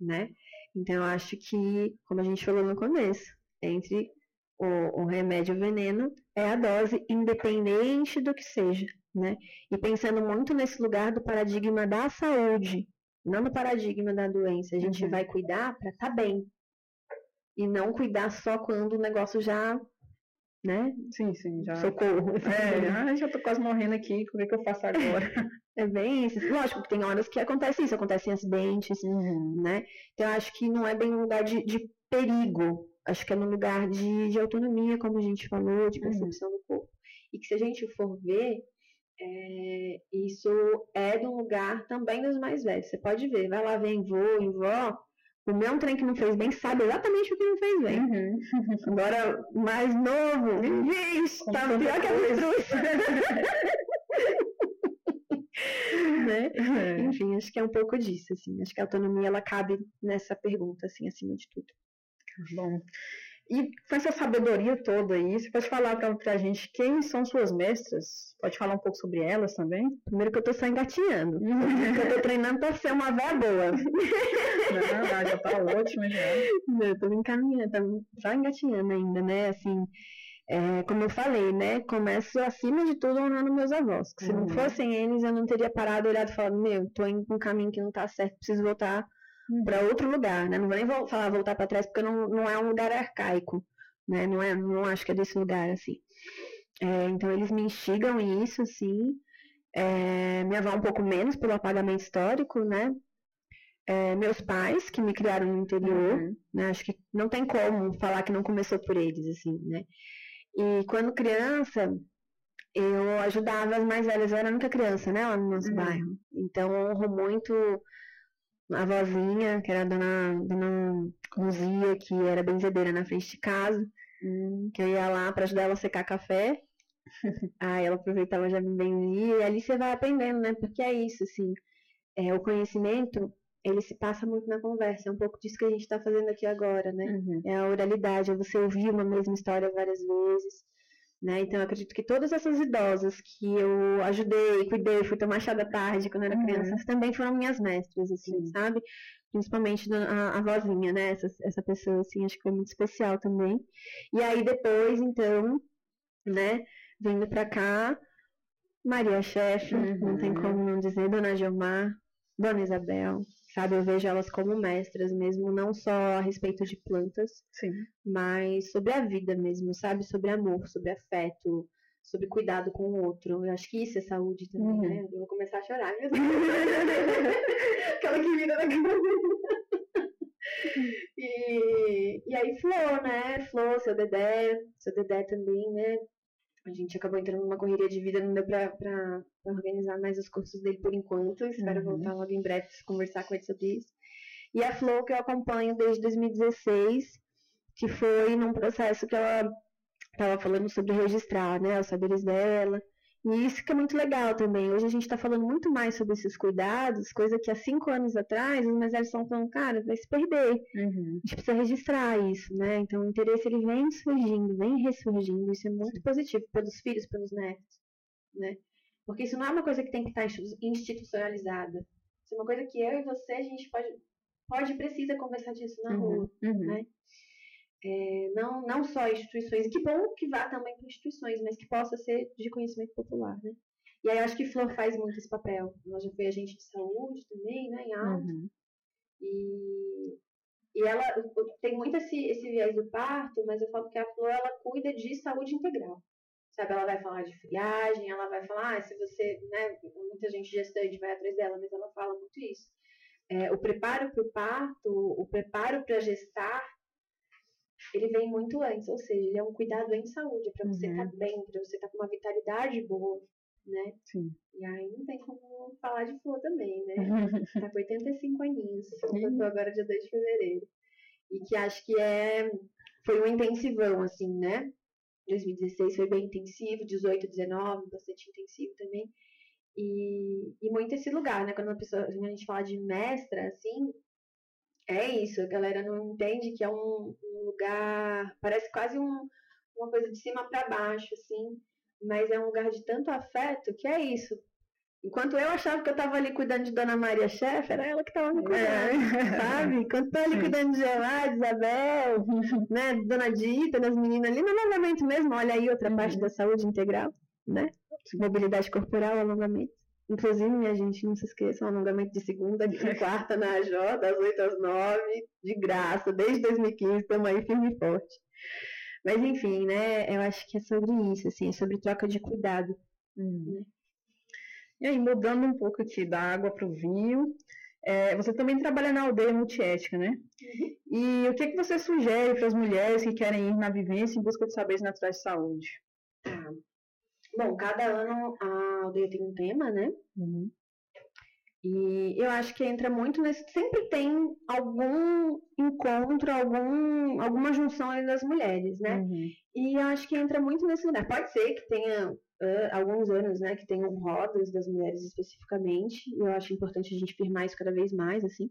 né? Então eu acho que, como a gente falou no começo, entre o, o remédio e o veneno é a dose, independente do que seja, né? E pensando muito nesse lugar do paradigma da saúde, não no paradigma da doença. A gente uhum. vai cuidar para estar tá bem. E não cuidar só quando o negócio já. Né? Sim, sim, já. Socorro. (laughs) É, ah, já tô quase morrendo aqui, o que, é que eu faço agora? (laughs) É bem isso. Lógico que tem horas que acontece isso, acontecem acidentes, uhum. né? Então eu acho que não é bem um lugar de, de perigo. Acho que é no lugar de, de autonomia, como a gente falou, de uhum. percepção uhum. do corpo. E que se a gente for ver, é, isso é do lugar também dos mais velhos. Você pode ver, vai lá ver em vô, em vó, o meu trem que não fez bem sabe exatamente o que não fez bem. Uhum. (laughs) Agora, mais novo, vixe, tá pior que a Jesus. (laughs) né? Uhum. Enfim, acho que é um pouco disso, assim. Acho que a autonomia, ela cabe nessa pergunta, assim, acima de tudo. Bom, e com essa sabedoria toda aí, você pode falar pra, pra gente quem são suas mestras? Pode falar um pouco sobre elas também? Primeiro que eu tô só engatinhando. (laughs) eu tô treinando pra ser uma véia boa. Não, já tá ótimo já. Eu tô encaminhando, tô só engatinhando ainda, né? Assim, é, como eu falei, né? Começo acima de tudo honrando meus avós. Que se uhum. não fossem eles, eu não teria parado, olhado e falado, meu, tô indo pra um caminho que não tá certo, preciso voltar para outro lugar, né? Não vou nem falar voltar para trás porque não, não é um lugar arcaico, né? Não é, não acho que é desse lugar assim. É, então eles me instigam isso, sim. É, minha avó um pouco menos pelo apagamento histórico, né? É, meus pais que me criaram no interior, uhum. né? Acho que não tem como falar que não começou por eles, assim, né? E quando criança, eu ajudava as mais velhas, eu era a única criança, né, lá no nosso uhum. bairro. Então, honro muito a vozinha, que era a dona, dona Luzia, que era benzedeira na frente de casa, hum. que eu ia lá para ajudar ela a secar café. (laughs) Aí ela aproveitava já me benzia, e ali você vai aprendendo, né? Porque é isso, assim, é, o conhecimento, ele se passa muito na conversa, é um pouco disso que a gente está fazendo aqui agora, né? Uhum. É a oralidade, é você ouvir uma mesma história várias vezes, né? Então, eu acredito que todas essas idosas que eu ajudei, cuidei, fui tomar chá da tarde quando era uhum. criança, também foram minhas mestras, assim, Sim. sabe? Principalmente a, a vozinha, né? Essa, essa pessoa, assim, acho que foi muito especial também. E aí, depois, então, né, vindo pra cá, Maria Chefe, uhum. não tem uhum. como não dizer, Dona Gilmar, Dona Isabel, sabe? Eu vejo elas como mestras mesmo, não só a respeito de plantas, Sim. mas sobre a vida mesmo, sabe? Sobre amor, sobre afeto, sobre cuidado com o outro. Eu acho que isso é saúde também, uhum. né? Eu vou começar a chorar, Deus. (laughs) Aquela que vira na e, e aí Flor, né? Flor, seu Dedé, seu Dedé também, né? A gente acabou entrando numa correria de vida, não deu pra, pra, pra organizar mais os cursos dele por enquanto. Espero uhum. voltar logo em breve conversar com ele sobre isso. E a Flow que eu acompanho desde 2016, que foi num processo que ela estava falando sobre registrar, né, os saberes dela, e isso que é muito legal também. Hoje a gente está falando muito mais sobre esses cuidados, coisa que há cinco anos atrás os mais velhos estão falando, cara, vai se perder. Uhum. A gente precisa registrar isso, né? Então o interesse ele vem surgindo, vem ressurgindo. Isso é muito Sim. positivo pelos filhos, pelos netos, né? Porque isso não é uma coisa que tem que estar institucionalizada. Isso é uma coisa que eu e você a gente pode, pode e precisa conversar disso na uhum. rua, uhum. né? É, não, não só instituições, que bom que vá também para instituições, mas que possa ser de conhecimento popular, né? E aí acho que Flor faz muito esse papel. Ela já foi agente de saúde também, né, em alto. Uhum. E, e ela tem muito esse, esse viés do parto, mas eu falo que a Flor, ela cuida de saúde integral. Sabe, ela vai falar de friagem, ela vai falar, ah, se você, né, muita gente gestante vai atrás dela, mas ela fala muito isso. É, o preparo para o parto, o preparo para gestar, ele vem muito antes, ou seja, ele é um cuidado em saúde, é para você estar tá uhum. tá bem, para você estar tá com uma vitalidade boa, né? Sim. E aí não tem como falar de flor também, né? (laughs) Tá com 85 aninhos, completou agora dia 2 de fevereiro. E que acho que é foi um intensivão, assim, né? 2016 foi bem intensivo, 18, 19, bastante intensivo também. E, e muito esse lugar, né? Quando a, pessoa, quando a gente fala de mestra, assim, é isso, a galera não entende que é um, um lugar, parece quase um, uma coisa de cima para baixo, assim, mas é um lugar de tanto afeto que é isso. Enquanto eu achava que eu estava ali cuidando de Dona Maria Chefe, era ela que estava me cuidando, sabe? Enquanto eu ali cuidando de Gelade, Isabel, né, Dona Dita, das meninas ali no alongamento mesmo, olha aí outra parte da saúde integral, né? Mobilidade corporal, alongamento. Inclusive, minha gente, não se esqueçam, alongamento de segunda e (laughs) quarta na AJ, das 8 às 9, de graça, desde 2015, estamos aí firme e forte. Mas enfim, né, eu acho que é sobre isso, assim, é sobre troca de cuidado. Uhum. E aí, mudando um pouco aqui da água para o vinho, é, você também trabalha na aldeia multiética, né? Uhum. E o que, que você sugere para as mulheres que querem ir na vivência em busca de saberes naturais de saúde? Bom, cada ano a aldeia tem um tema, né? E eu acho que entra muito nesse. Sempre tem algum encontro, algum, alguma junção ali das mulheres, né? Uhum. E eu acho que entra muito nesse lugar. Pode ser que tenha ah, alguns anos, né, que tenham rodas das mulheres especificamente. E eu acho importante a gente firmar isso cada vez mais, assim.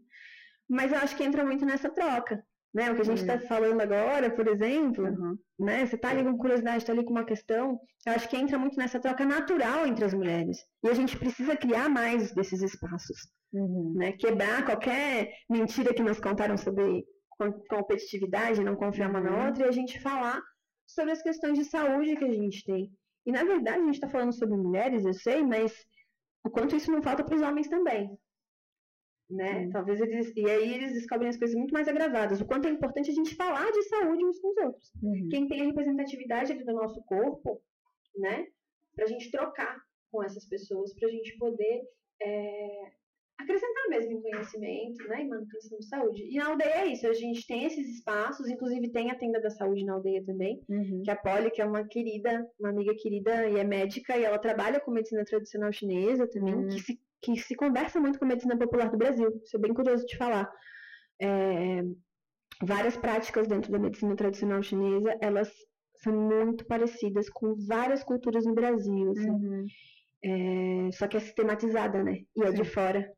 Mas eu acho que entra muito nessa troca. Né? O que a gente está falando agora, por exemplo, Uhum. né? Você tá ali com curiosidade, tá ali com uma questão. Eu acho que entra muito nessa troca natural entre as mulheres. E a gente precisa criar mais desses espaços Uhum. né? Quebrar qualquer mentira que nos contaram sobre com- competitividade, não confiar uma na outra, e a gente falar sobre as questões de saúde que a gente tem. E na verdade a gente está falando sobre mulheres, eu sei, mas o quanto isso não falta para os homens também. Né? Talvez eles. E aí eles descobrem as coisas muito mais agravadas. O quanto é importante a gente falar de saúde uns com os outros Uhum. quem tem a representatividade do nosso corpo, né? Pra gente trocar com essas pessoas, pra gente poder é, acrescentar mesmo em conhecimento, né? E manutenção de saúde. E na aldeia é isso, a gente tem esses espaços, inclusive tem a tenda da saúde na aldeia também, Uhum. que é a Polly, que é uma querida, uma amiga querida e é médica, e ela trabalha com medicina tradicional chinesa também, Uhum. que, se, que se conversa muito com a medicina popular do Brasil. Isso é bem curioso de falar. É, várias práticas dentro da medicina tradicional chinesa, elas são muito parecidas com várias culturas no Brasil, assim. Uhum. É, só que é sistematizada, né? E é de fora.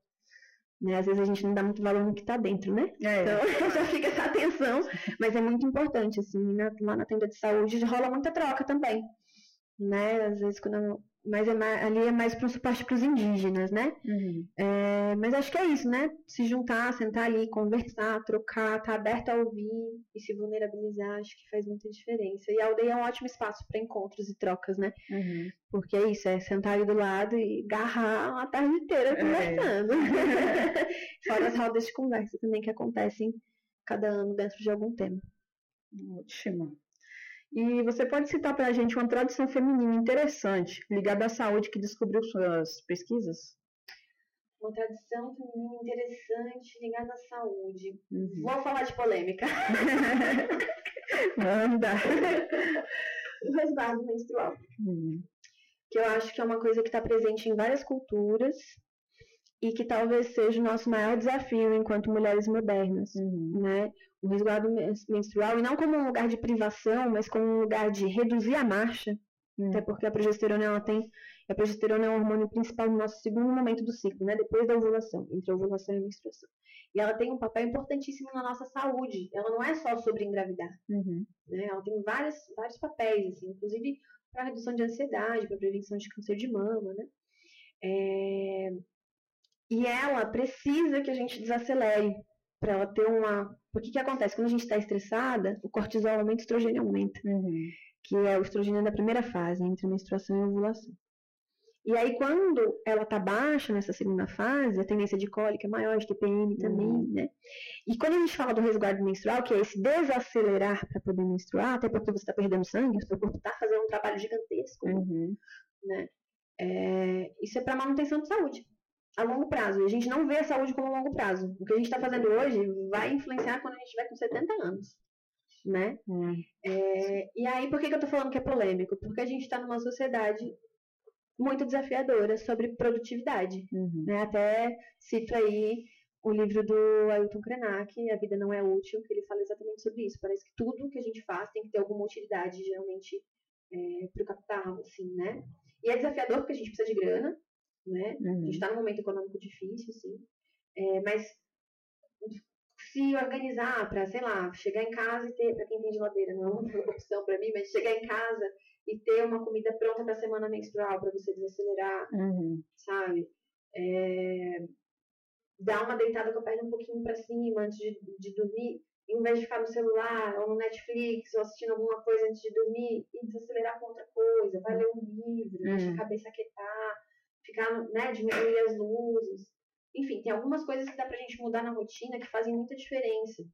Né? Às vezes a gente não dá muito valor no que tá dentro, né? É. Então (laughs) já fica essa atenção, mas é muito importante, assim, na- lá na tenda de saúde rola muita troca também. Né? Às vezes quando. eu- Mas é mais, ali é mais para um suporte para os indígenas, né? Uhum. É, mas acho que é isso, né? Se juntar, sentar ali, conversar, trocar, estar aberto a ouvir e se vulnerabilizar, acho que faz muita diferença. E a aldeia é um ótimo espaço para encontros e trocas, né? Uhum. Porque é isso, é sentar ali do lado e garrar a tarde inteira conversando. (laughs) Fora as rodas de conversa também que acontecem cada ano dentro de algum tema. Ótimo. E você pode citar para a gente uma tradição feminina interessante ligada à saúde que descobriu suas pesquisas? Uma tradição feminina interessante ligada à saúde. Uhum. Vou falar de polêmica. (laughs) Manda. o resguardo menstrual. Uhum. que eu acho que é uma coisa que está presente em várias culturas e que talvez seja o nosso maior desafio enquanto mulheres modernas, Uhum. né? O resguardo men- menstrual, e não como um lugar de privação, mas como um lugar de reduzir a marcha, Hum. até porque a progesterona ela tem, a progesterona é o hormônio principal no nosso segundo momento do ciclo, né? Depois da ovulação, entre a ovulação e a menstruação. E ela tem um papel importantíssimo na nossa saúde. Ela não é só sobre engravidar Uhum. né? Ela tem vários, vários papéis, assim, inclusive para redução de ansiedade, para prevenção de câncer de mama, né? É, E ela precisa que a gente desacelere para ela ter uma. Porque que acontece? Quando a gente está estressada, o cortisol aumenta, o estrogênio aumenta, Uhum. que é o estrogênio da primeira fase, entre a menstruação e a ovulação. E aí, quando ela tá baixa nessa segunda fase, a tendência de cólica é maior, de TPM também, Uhum. né? E quando a gente fala do resguardo menstrual, que é esse desacelerar para poder menstruar, até porque você está perdendo sangue, o seu corpo está fazendo um trabalho gigantesco, Uhum. né? É, isso é para manutenção de saúde, a longo prazo. E a gente não vê a saúde como longo prazo. O que a gente está fazendo hoje vai influenciar quando a gente tiver com 70 anos, né? Uhum. É, e aí, por que, que eu tô falando que é polêmico? Porque a gente está numa sociedade muito desafiadora sobre produtividade. Uhum. Né? Até cito aí o livro do Ailton Krenak, A Vida Não É Útil, que ele fala exatamente sobre isso. Parece que tudo que a gente faz tem que ter alguma utilidade, geralmente, é, para o capital, assim, né? E é desafiador porque a gente precisa de grana, né? A Uhum. gente está num momento econômico difícil, assim. É, mas se organizar para, sei lá, chegar em casa e ter, para quem tem geladeira, não é uma (laughs) opção para mim, mas chegar em casa e ter uma comida pronta para a semana menstrual para você desacelerar, Uhum. sabe? É, dar uma deitada com a perna um pouquinho para cima antes de, de dormir, em vez de ficar no celular ou no Netflix ou assistindo alguma coisa antes de dormir e desacelerar com outra coisa, vai ler um livro, Uhum. a cabeça aquietar, ficar, né, diminuir as luzes. Enfim, tem algumas coisas que dá pra gente mudar na rotina que fazem muita diferença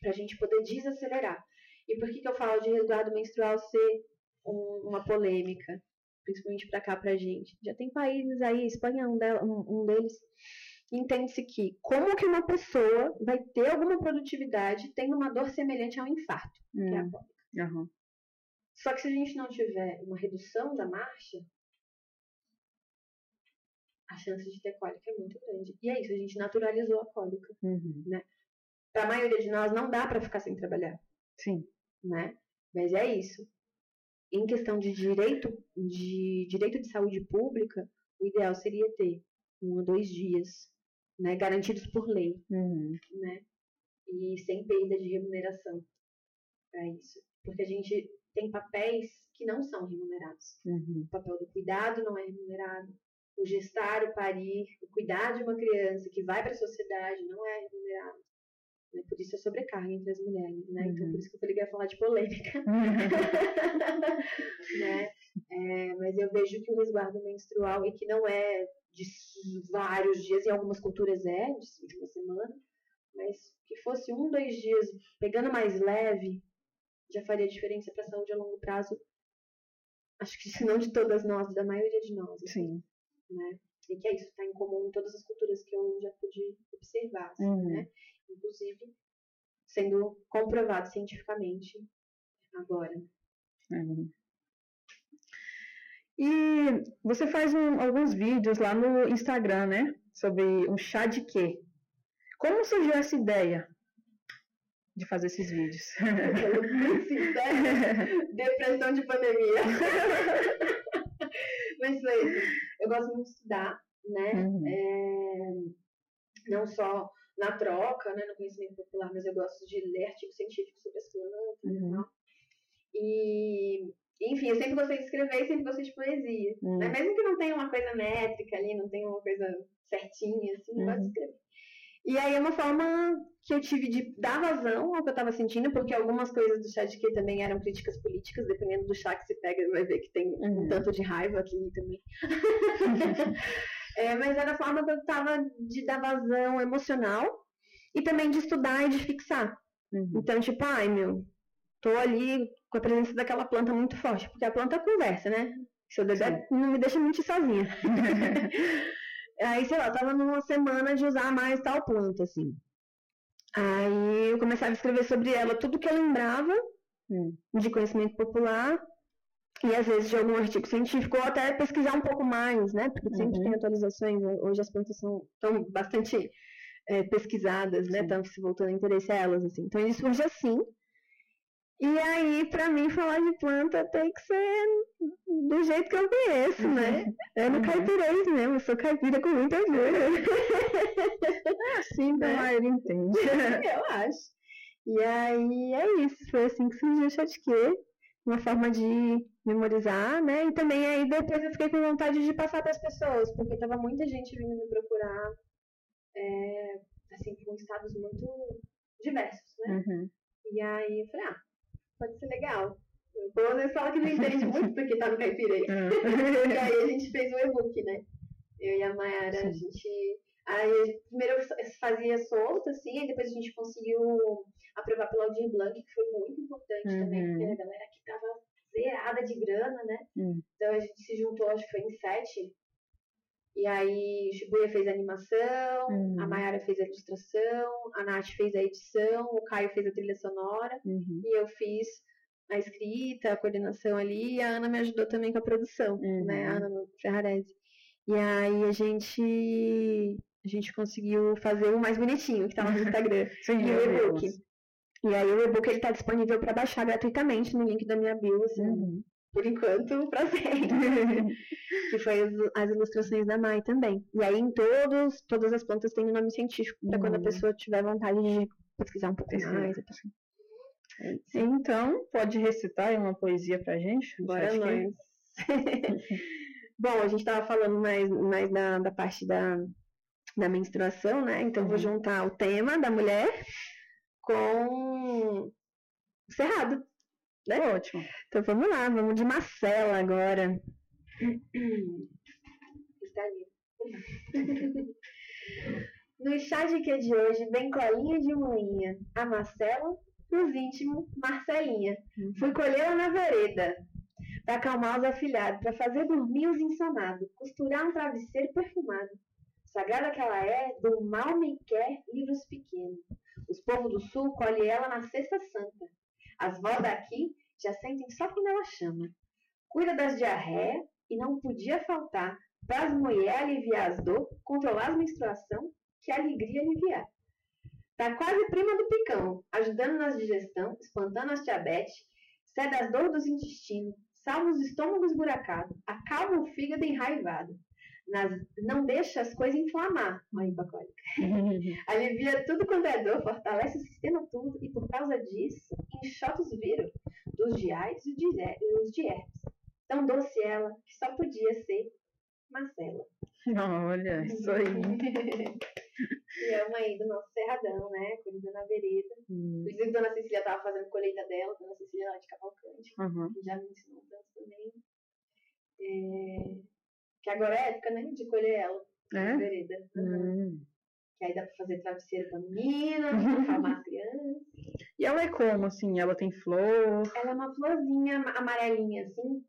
pra gente poder desacelerar. E por que, que eu falo de resguardo menstrual ser um- uma polêmica? Principalmente pra cá, pra gente. Já tem países aí, Espanha é um, del- um- um deles, entende-se que como que uma pessoa vai ter alguma produtividade tendo uma dor semelhante a um infarto, que é a Uhum. cólica. Aham. Só que se a gente não tiver uma redução da marcha, a chance de ter cólica é muito grande. E é isso, a gente naturalizou a cólica. Uhum. Para a maioria de nós não dá para ficar sem trabalhar, Sim. né? Mas é isso. Em questão de direito de direito de saúde pública, o ideal seria ter um a dois dias, né, garantidos por lei, Uhum. né? E sem perda de remuneração para isso, porque a gente tem papéis que não são remunerados. Uhum. O papel do cuidado não é remunerado. O gestar, o parir, o cuidar de uma criança que vai para a sociedade não é remunerado. Né? Por isso a sobrecarga entre as mulheres, né? Então Uhum. por isso que eu falei que ia falar de polêmica, (laughs) (laughs) né? É, mas eu vejo que o resguardo menstrual, e que não é de vários dias, em algumas culturas é, de de uma semana, mas que fosse um, dois dias, pegando mais leve, já faria diferença para a saúde a longo prazo. Acho que se não de todas nós, da maioria de nós, assim, Sim. Né? E que é isso, está em comum em todas as culturas que eu já pude observar, assim, Uhum. né? Inclusive sendo comprovado cientificamente agora. Uhum. E você faz um- alguns vídeos lá no Instagram, né? Sobre um chá de quê? Como surgiu essa ideia de fazer esses vídeos? (laughs) Depressão de pandemia. (laughs) Mas foi isso. Eu gosto muito de estudar, né? Uhum. É, não só na troca, né, no conhecimento popular, mas eu gosto de ler artigos científicos sobre as plantas e Uhum. tal. E, enfim, eu sempre gostei de escrever e sempre gostei de poesia. Uhum. né? Mesmo que não tenha uma coisa métrica ali, não tenha uma coisa certinha, assim, eu gosto de Uhum. escrever. E aí é uma forma que eu tive de dar vazão ao que eu estava sentindo, porque algumas coisas do chá de quê também eram críticas políticas, dependendo do chá que se pega, vai ver que tem um Uhum. tanto de raiva aqui também. (laughs) É, mas era a forma que eu tava de dar vazão emocional e também de estudar e de fixar. Uhum. Então, tipo, ai meu, tô ali com a presença daquela planta muito forte, porque a planta conversa, né? Se eu der, não me deixa mentir sozinha. (laughs) Aí, sei lá, tava numa semana de usar mais tal planta, assim. Aí eu começava a escrever sobre ela tudo que eu lembrava Hum. de conhecimento popular e às vezes de algum artigo científico ou até pesquisar um pouco mais, né? Porque sempre Uhum. tem atualizações. Hoje as plantas são tão bastante é, pesquisadas, né? Estão se voltando a interesse a elas, assim. Então ele surge assim. E aí, pra mim, falar de planta tem que ser do jeito que eu conheço, né? É no Uhum. caipirês mesmo, eu sou caipira com muito orgulho. (laughs) Sim, a né? maioria entende. (laughs) eu acho. E aí é isso, foi assim que surgiu o Chatquê, uma forma de memorizar, né? E também aí depois eu fiquei com vontade de passar para as pessoas, porque tava muita gente vindo me procurar, é, assim, com estados muito diversos, né? Uhum. E aí eu falei, ah, pode ser legal. O às vezes fala que não entende (laughs) muito porque tá no caipirês. (laughs) Uhum. E aí a gente fez um e-book, né? Eu e a Mayara, a gente. Aí primeiro eu fazia solto, assim, aí depois a gente conseguiu aprovar pelo Aldir Blanc, que foi muito importante também, Uhum. porque a galera aqui tava zerada de grana, né? Hum. Então a gente se juntou, acho que foi em sete. E aí o Shibuya fez a animação, Uhum. a Mayara fez a ilustração, a Nath fez a edição, o Caio fez a trilha sonora Uhum. e eu fiz a escrita, a coordenação ali, e a Ana me ajudou também com a produção, Uhum. né? A Ana Ferrarese. E aí a gente a gente conseguiu fazer o mais bonitinho que tá lá no Instagram. (laughs) Sim, e o eu vi e-book. E aí o e-book ele tá disponível para baixar gratuitamente no link da minha bio, assim, Uhum. Por enquanto, pra sempre. (laughs) que foi as, as ilustrações da Mai também. E aí em todos, todas as plantas tem o nome científico, para quando a Uhum. pessoa tiver vontade de pesquisar um pouco Pesquisar. mais. Então, pode recitar aí uma poesia pra gente? Bora Acho que- nós. (laughs) Bom, a gente estava falando mais, mais da, da parte da, da menstruação, né? Então vou Uhum. juntar o tema da mulher com o cerrado. Né? Ótimo. Então vamos lá, vamos de Marcela agora. (clears throat) Está ali. (laughs) No chá de que de hoje vem colinha de moinha, a Marcela, nos íntimos, Marcelinha. Fui colhê-la na vereda, para acalmar os afilhados, para fazer dormir os insonados, costurar um travesseiro perfumado. Sagrada que ela é, do mal me quer livros pequenos. Os povos do sul colhem ela na sexta santa. As vós daqui já sentem só quando ela chama. Cuida das diarreias e não podia faltar para as mulheres aliviar as dor, controlar as menstruação, que a alegria aliviar. Tá quase prima do picão, ajudando nas digestão, espantando as diabetes, cede as dores dos intestinos, salva os estômagos buracados, acalma o fígado enraivado. Nas- não deixa as coisas inflamar, mãe hipocólica. (laughs) Alivia tudo quanto é dor, fortalece o sistema tudo e por causa disso, enxota os vírus dos diais e os e diéticos. Tão doce ela, que só podia ser Marcela. Olha, (laughs) isso aí. E é uma aí do nosso Cerradão, né? Colheita na vereda. Hum, Inclusive, Dona Cecília estava fazendo colheita dela, Dona Cecília lá de Cavalcante, uhum. que já me ensinou tanto também. É, Que agora é época, né? De colher ela na É? vereda. Uhum. Hum. Que aí dá pra fazer travesseiro pra menina, pra (laughs) acalmar a criança. E ela é como, assim? Ela tem flor? Ela é uma florzinha ama- amarelinha, assim.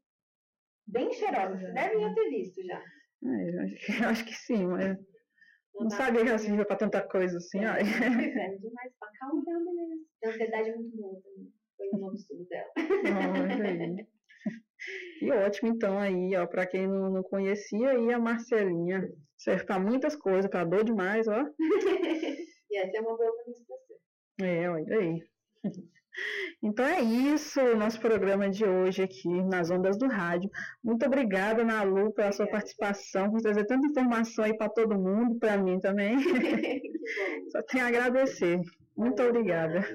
Bem cheirosa. Você deve já ter visto já. É, eu acho que, eu acho que sim, mas não dá sabia que ela servia pra tanta coisa assim. Ai. É demais. Acalma que é uma beleza. Tem ansiedade muito boa também. Foi o novo estudo dela. Olha aí. E ótimo, então, aí, ó, pra quem não, não conhecia, aí a Marcelinha serve pra muitas coisas, pra dor demais, ó. (laughs) E essa é uma boa menstruação. É, olha aí. (laughs) Então é isso, o nosso programa de hoje aqui nas ondas do rádio. Muito obrigada, Nalu, pela sua participação, por trazer tanta informação aí para todo mundo, para mim também. (laughs) que. Só tenho a agradecer. Muito obrigada.